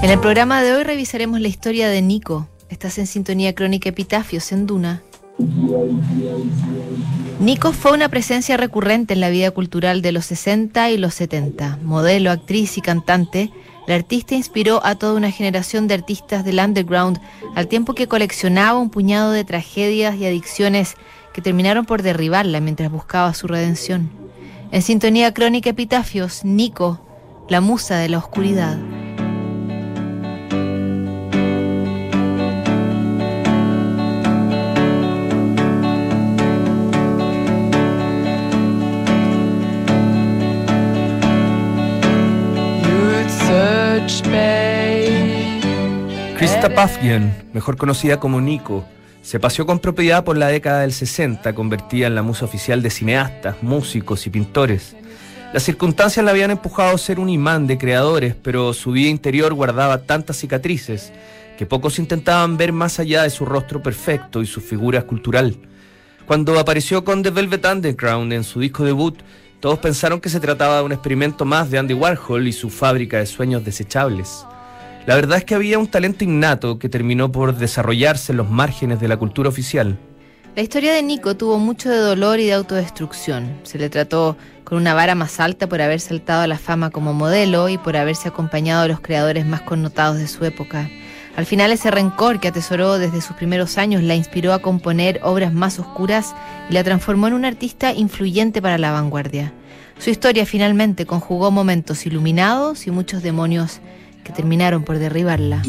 En el programa de hoy revisaremos la historia de Nico. Estás en sintonía crónica Epitafios en Duna. Nico fue una presencia recurrente en la vida cultural de los 60 y los 70. Modelo, actriz y cantante, la artista inspiró a toda una generación de artistas del underground al tiempo que coleccionaba un puñado de tragedias y adicciones que terminaron por derribarla mientras buscaba su redención. En sintonía crónica Epitafios, Nico, la musa de la oscuridad. Pafgen, mejor conocida como Nico, se paseó con propiedad por la década del 60, convertida en la musa oficial de cineastas, músicos y pintores. Las circunstancias la habían empujado a ser un imán de creadores, pero su vida interior guardaba tantas cicatrices que pocos intentaban ver más allá de su rostro perfecto y su figura escultural. Cuando apareció con The Velvet Underground en su disco debut, todos pensaron que se trataba de un experimento más de Andy Warhol y su fábrica de sueños desechables. La verdad es que había un talento innato que terminó por desarrollarse en los márgenes de la cultura oficial. La historia de Nico tuvo mucho de dolor y de autodestrucción. Se le trató con una vara más alta por haber saltado a la fama como modelo y por haberse acompañado a los creadores más connotados de su época. Al final ese rencor que atesoró desde sus primeros años la inspiró a componer obras más oscuras y la transformó en un artista influyente para la vanguardia. Su historia finalmente conjugó momentos iluminados y muchos demonios que terminaron por derribarla.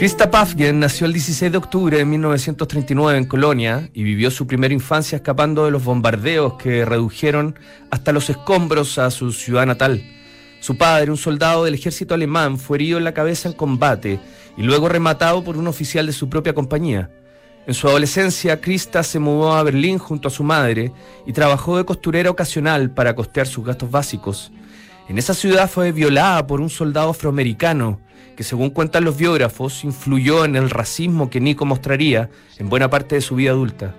Krista Pafgen nació el 16 de octubre de 1939 en Colonia y vivió su primera infancia escapando de los bombardeos que redujeron hasta los escombros a su ciudad natal. Su padre, un soldado del ejército alemán, fue herido en la cabeza en combate y luego rematado por un oficial de su propia compañía. En su adolescencia, Krista se mudó a Berlín junto a su madre y trabajó de costurera ocasional para costear sus gastos básicos. En esa ciudad fue violada por un soldado afroamericano que según cuentan los biógrafos influyó en el racismo que Nico mostraría en buena parte de su vida adulta.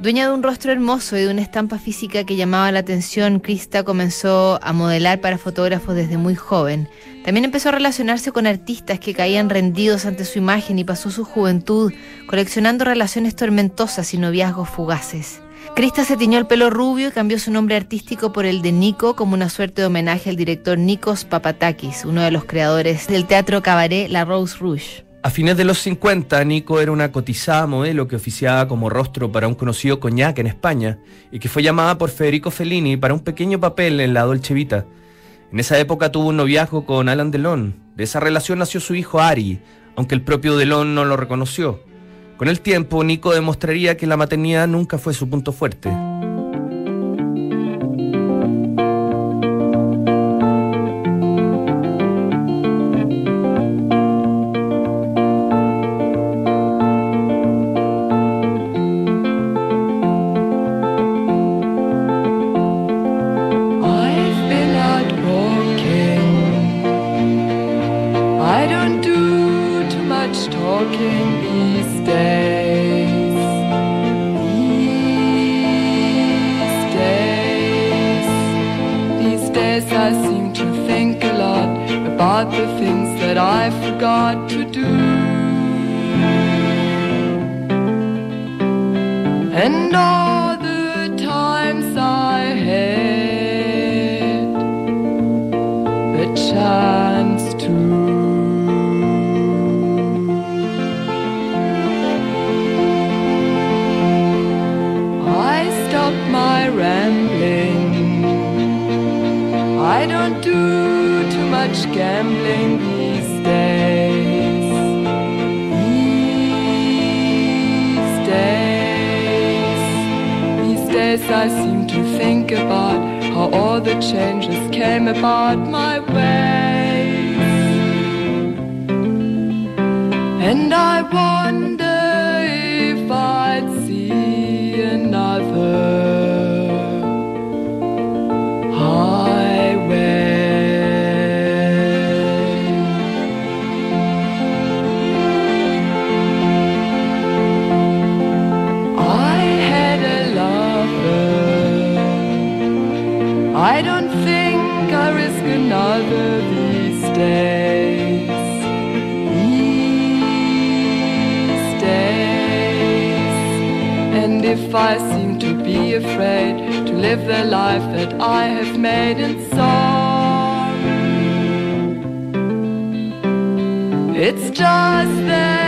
Dueña de un rostro hermoso y de una estampa física que llamaba la atención, Krista comenzó a modelar para fotógrafos desde muy joven. También empezó a relacionarse con artistas que caían rendidos ante su imagen y pasó su juventud coleccionando relaciones tormentosas y noviazgos fugaces. Krista se tiñó el pelo rubio y cambió su nombre artístico por el de Nico como una suerte de homenaje al director Nikos Papatakis, uno de los creadores del teatro cabaret La Rose Rouge. A fines de los 50, Nico era una cotizada modelo que oficiaba como rostro para un conocido coñac en España y que fue llamada por Federico Fellini para un pequeño papel en la Dolce Vita. En esa época tuvo un noviazgo con Alan Delon. De esa relación nació su hijo Ari, aunque el propio Delon no lo reconoció. Con el tiempo, Nico demostraría que la maternidad nunca fue su punto fuerte. I forgot to do. And all I seem to think about how all the changes came about my ways. And I wonder if I be afraid to live the life that I have made in song. It's just that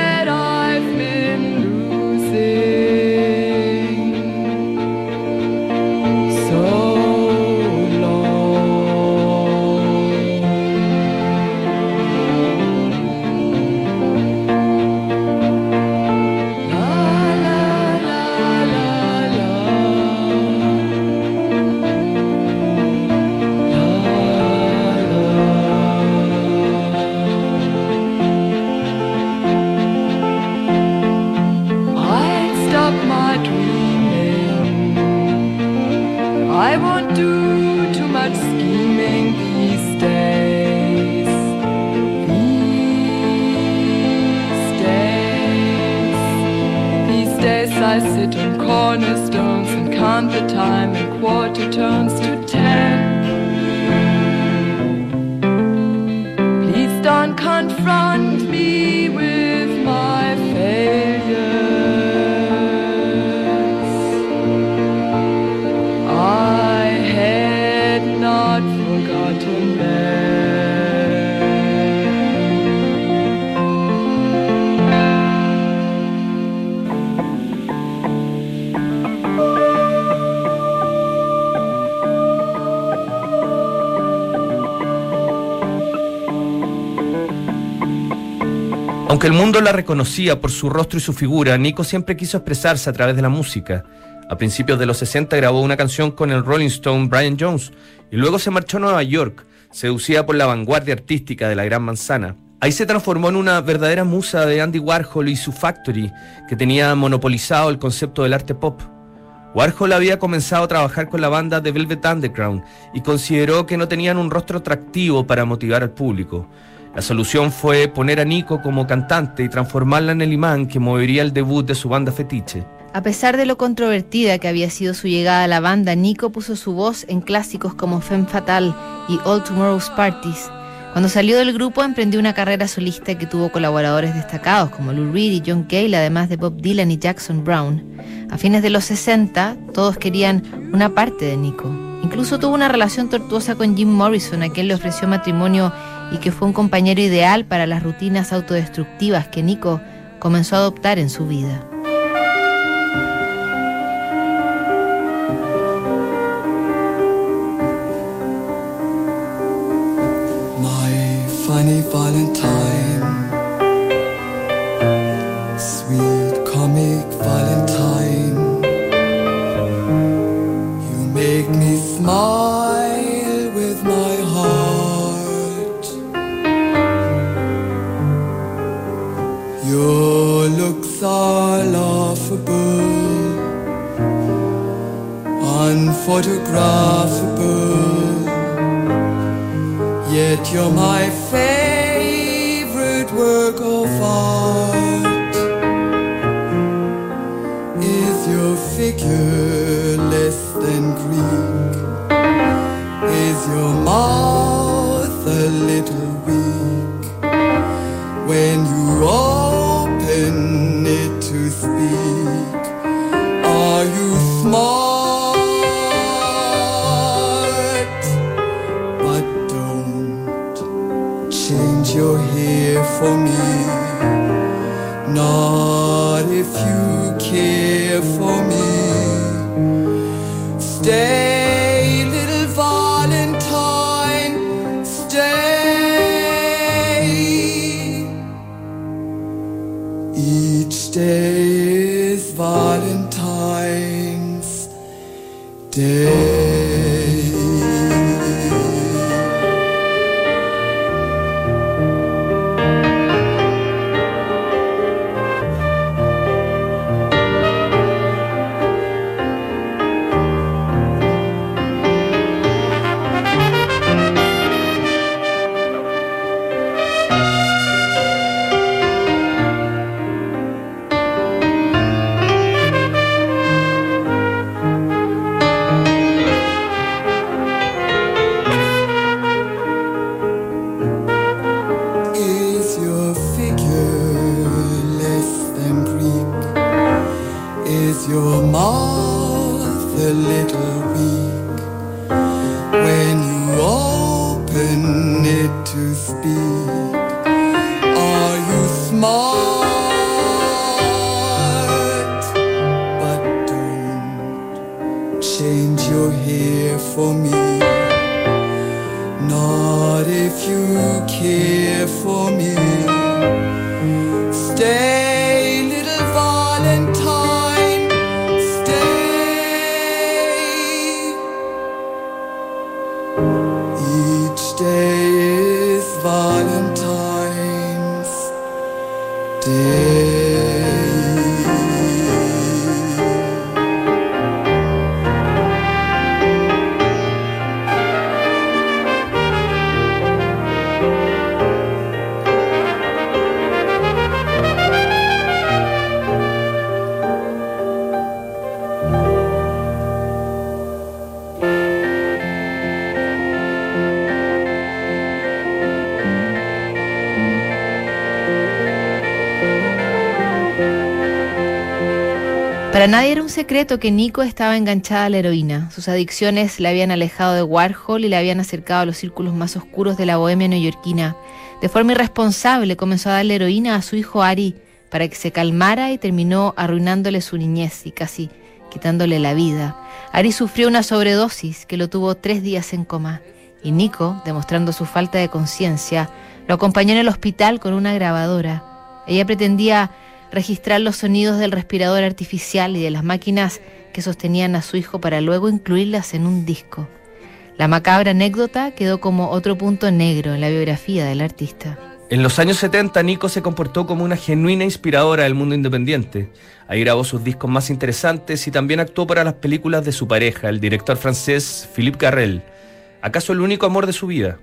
Aunque el mundo la reconocía por su rostro y su figura, Nico siempre quiso expresarse a través de la música. A principios de los 60 grabó una canción con el Rolling Stone Brian Jones y luego se marchó a Nueva York, seducida por la vanguardia artística de la Gran Manzana. Ahí se transformó en una verdadera musa de Andy Warhol y su Factory, que tenía monopolizado el concepto del arte pop. Warhol había comenzado a trabajar con la banda de Velvet Underground y consideró que no tenían un rostro atractivo para motivar al público. La solución fue poner a Nico como cantante y transformarla en el imán que movería el debut de su banda fetiche. A pesar de lo controvertida que había sido su llegada a la banda, Nico puso su voz en clásicos como Femme Fatale y All Tomorrow's Parties. Cuando salió del grupo emprendió una carrera solista que tuvo colaboradores destacados como Lou Reed y John Cale, además de Bob Dylan y Jackson Brown. A fines de los 60, todos querían una parte de Nico. Incluso tuvo una relación tortuosa con Jim Morrison, a quien le ofreció matrimonio y que fue un compañero ideal para las rutinas autodestructivas que Nico comenzó a adoptar en su vida. Unphotographable. Yet you're my favorite nadie era un secreto que Nico estaba enganchada a la heroína. Sus adicciones la habían alejado de Warhol y la habían acercado a los círculos más oscuros de la bohemia neoyorquina. De forma irresponsable comenzó a darle heroína a su hijo Ari para que se calmara y terminó arruinándole su niñez y casi quitándole la vida. Ari sufrió una sobredosis que lo tuvo tres días en coma y Nico, demostrando su falta de conciencia, lo acompañó en el hospital con una grabadora. Ella pretendía registrar los sonidos del respirador artificial y de las máquinas que sostenían a su hijo para luego incluirlas en un disco. La macabra anécdota quedó como otro punto negro en la biografía del artista. En los años 70, Nico se comportó como una genuina inspiradora del mundo independiente. Ahí grabó sus discos más interesantes y también actuó para las películas de su pareja, el director francés Philippe Garrel. ¿Acaso el único amor de su vida?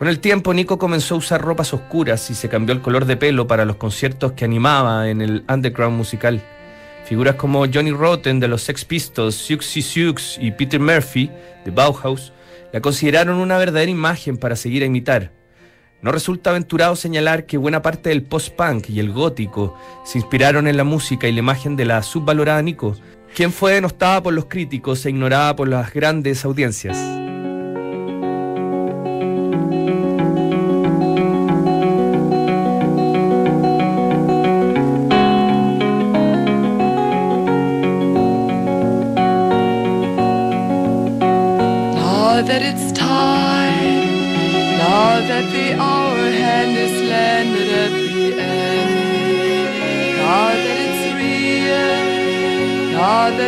Con el tiempo, Nico comenzó a usar ropas oscuras y se cambió el color de pelo para los conciertos que animaba en el underground musical. Figuras como Johnny Rotten de los Sex Pistols, Siouxsie Sioux y Peter Murphy de Bauhaus la consideraron una verdadera imagen para seguir a imitar. No resulta aventurado señalar que buena parte del post-punk y el gótico se inspiraron en la música y la imagen de la subvalorada Nico, quien fue denostada por los críticos e ignorada por las grandes audiencias.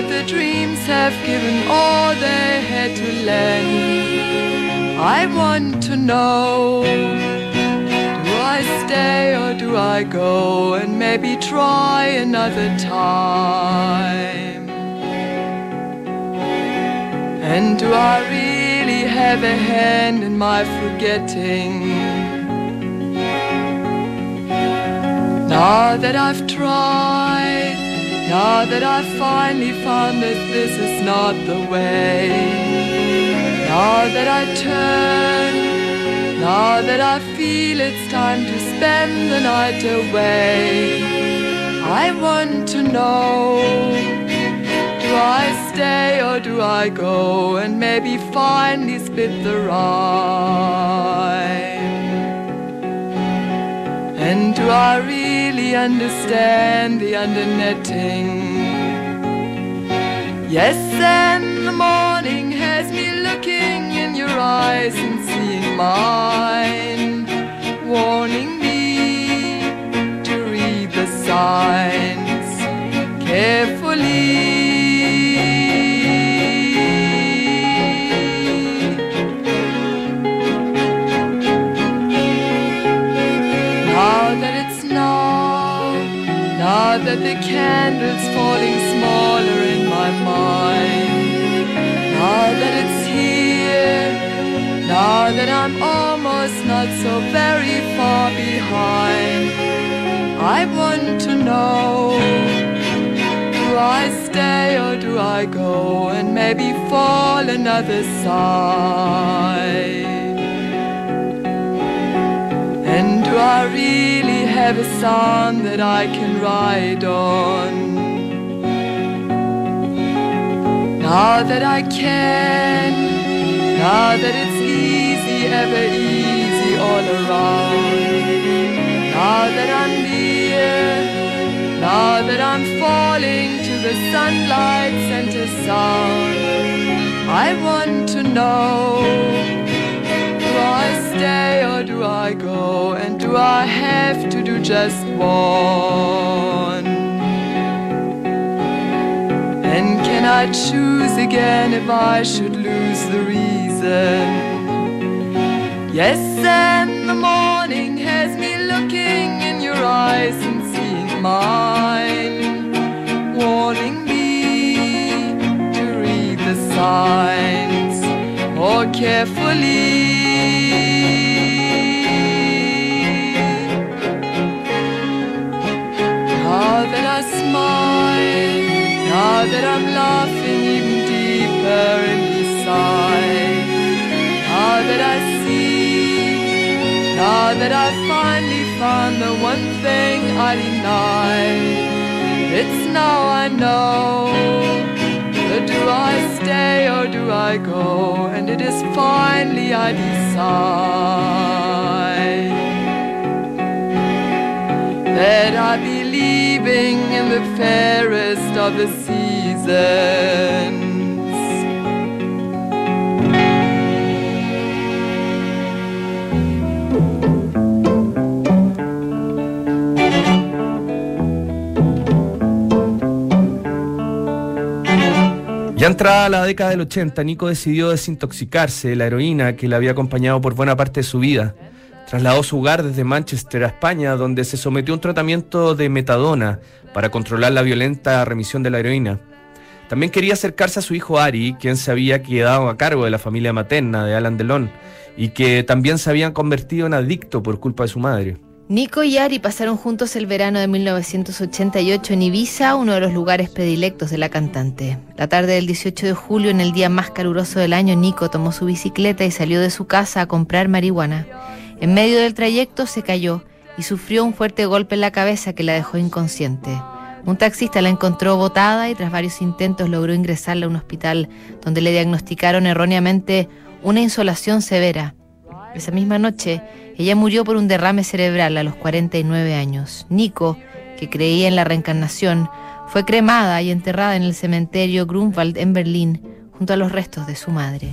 That the dreams have given all they had to lend, I want to know. Do I stay or do I go and maybe try another time? And do I really have a hand in my forgetting? Now that I've tried, now that I've finally found that this is not the way, now that I turn, now that I feel it's time to spend the night away, I want to know. Do I stay or do I go and maybe finally split the rhyme? And do I really understand the undernetting? Yes, and the morning has me looking in your eyes and seeing mine, warning me to read the signs carefully. The candle's falling smaller in my mind, now that it's here, now that I'm almost not so very far behind, I want to know. Do I stay or do I go and maybe fall another side? And do I really have a song that I can ride on? Now that I can, now that it's easy, ever easy all around. Now that I'm near, now that I'm falling to the sunlight center sound, I want to know. I stay or do I go? And do I have to do just one? And can I choose again if I should lose the reason? Yes, and the morning has me looking in your eyes and seeing mine, warning me to read the more carefully. Now that I smile, now that I'm laughing even deeper inside, now that I see, now that I finally found the one thing I denied, it's now I know. Do I stay or do I go? And it is finally I decide that I be leaving in the fairest of the seasons. Ya entrada la década del 80, Nico decidió desintoxicarse de la heroína que le había acompañado por buena parte de su vida. Trasladó su hogar desde Manchester a España, donde se sometió a un tratamiento de metadona para controlar la violenta remisión de la heroína. También quería acercarse a su hijo Ari, quien se había quedado a cargo de la familia materna de Alan Delon y que también se habían convertido en adicto por culpa de su madre. Nico y Ari pasaron juntos el verano de 1988 en Ibiza, uno de los lugares predilectos de la cantante. La tarde del 18 de julio, en el día más caluroso del año, Nico tomó su bicicleta y salió de su casa a comprar marihuana. En medio del trayecto se cayó y sufrió un fuerte golpe en la cabeza que la dejó inconsciente. Un taxista la encontró botada y tras varios intentos logró ingresarla a un hospital donde le diagnosticaron erróneamente una insolación severa. Esa misma noche, ella murió por un derrame cerebral a los 49 años. Nico, que creía en la reencarnación, fue cremada y enterrada en el cementerio Grunwald en Berlín junto a los restos de su madre.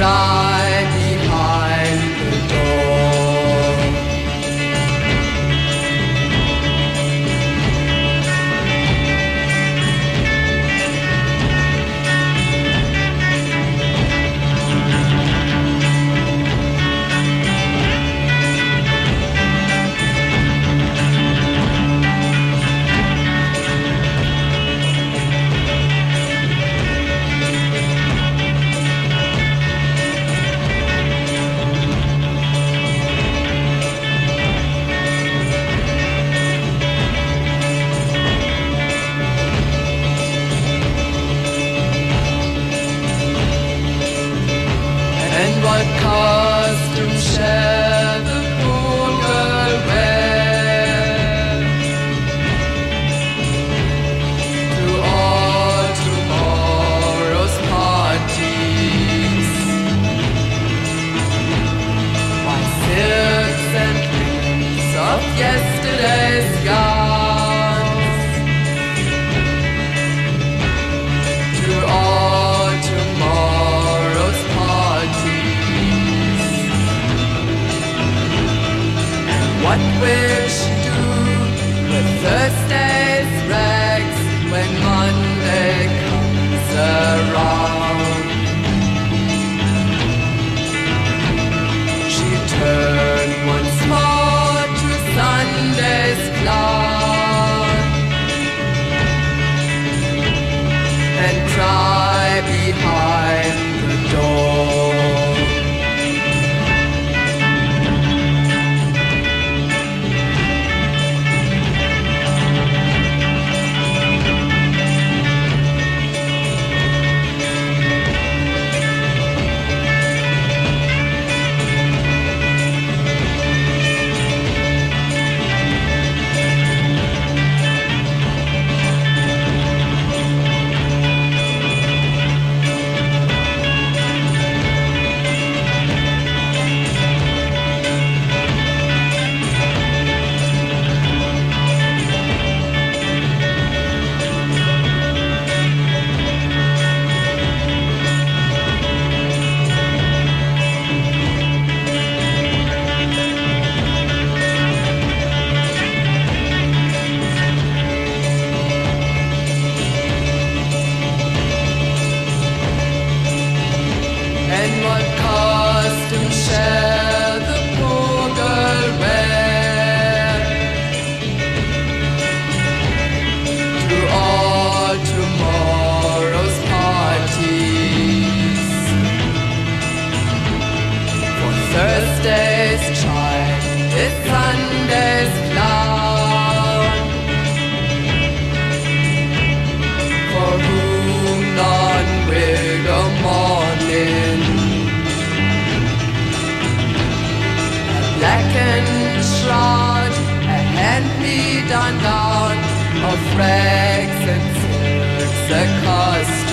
Krishna die down of rags and cost.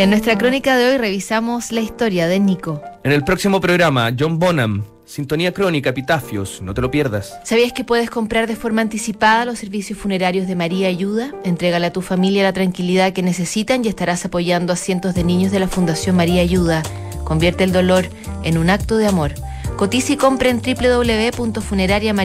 En nuestra crónica de hoy revisamos la historia de Nico. En el próximo programa, John Bonham, Sintonía Crónica, Epitafios, no te lo pierdas. ¿Sabías que puedes comprar de forma anticipada los servicios funerarios de María Ayuda? Entrégale a tu familia la tranquilidad que necesitan y estarás apoyando a cientos de niños de la Fundación María Ayuda. Convierte el dolor en un acto de amor. Cotiza y compra en www.funerariamaria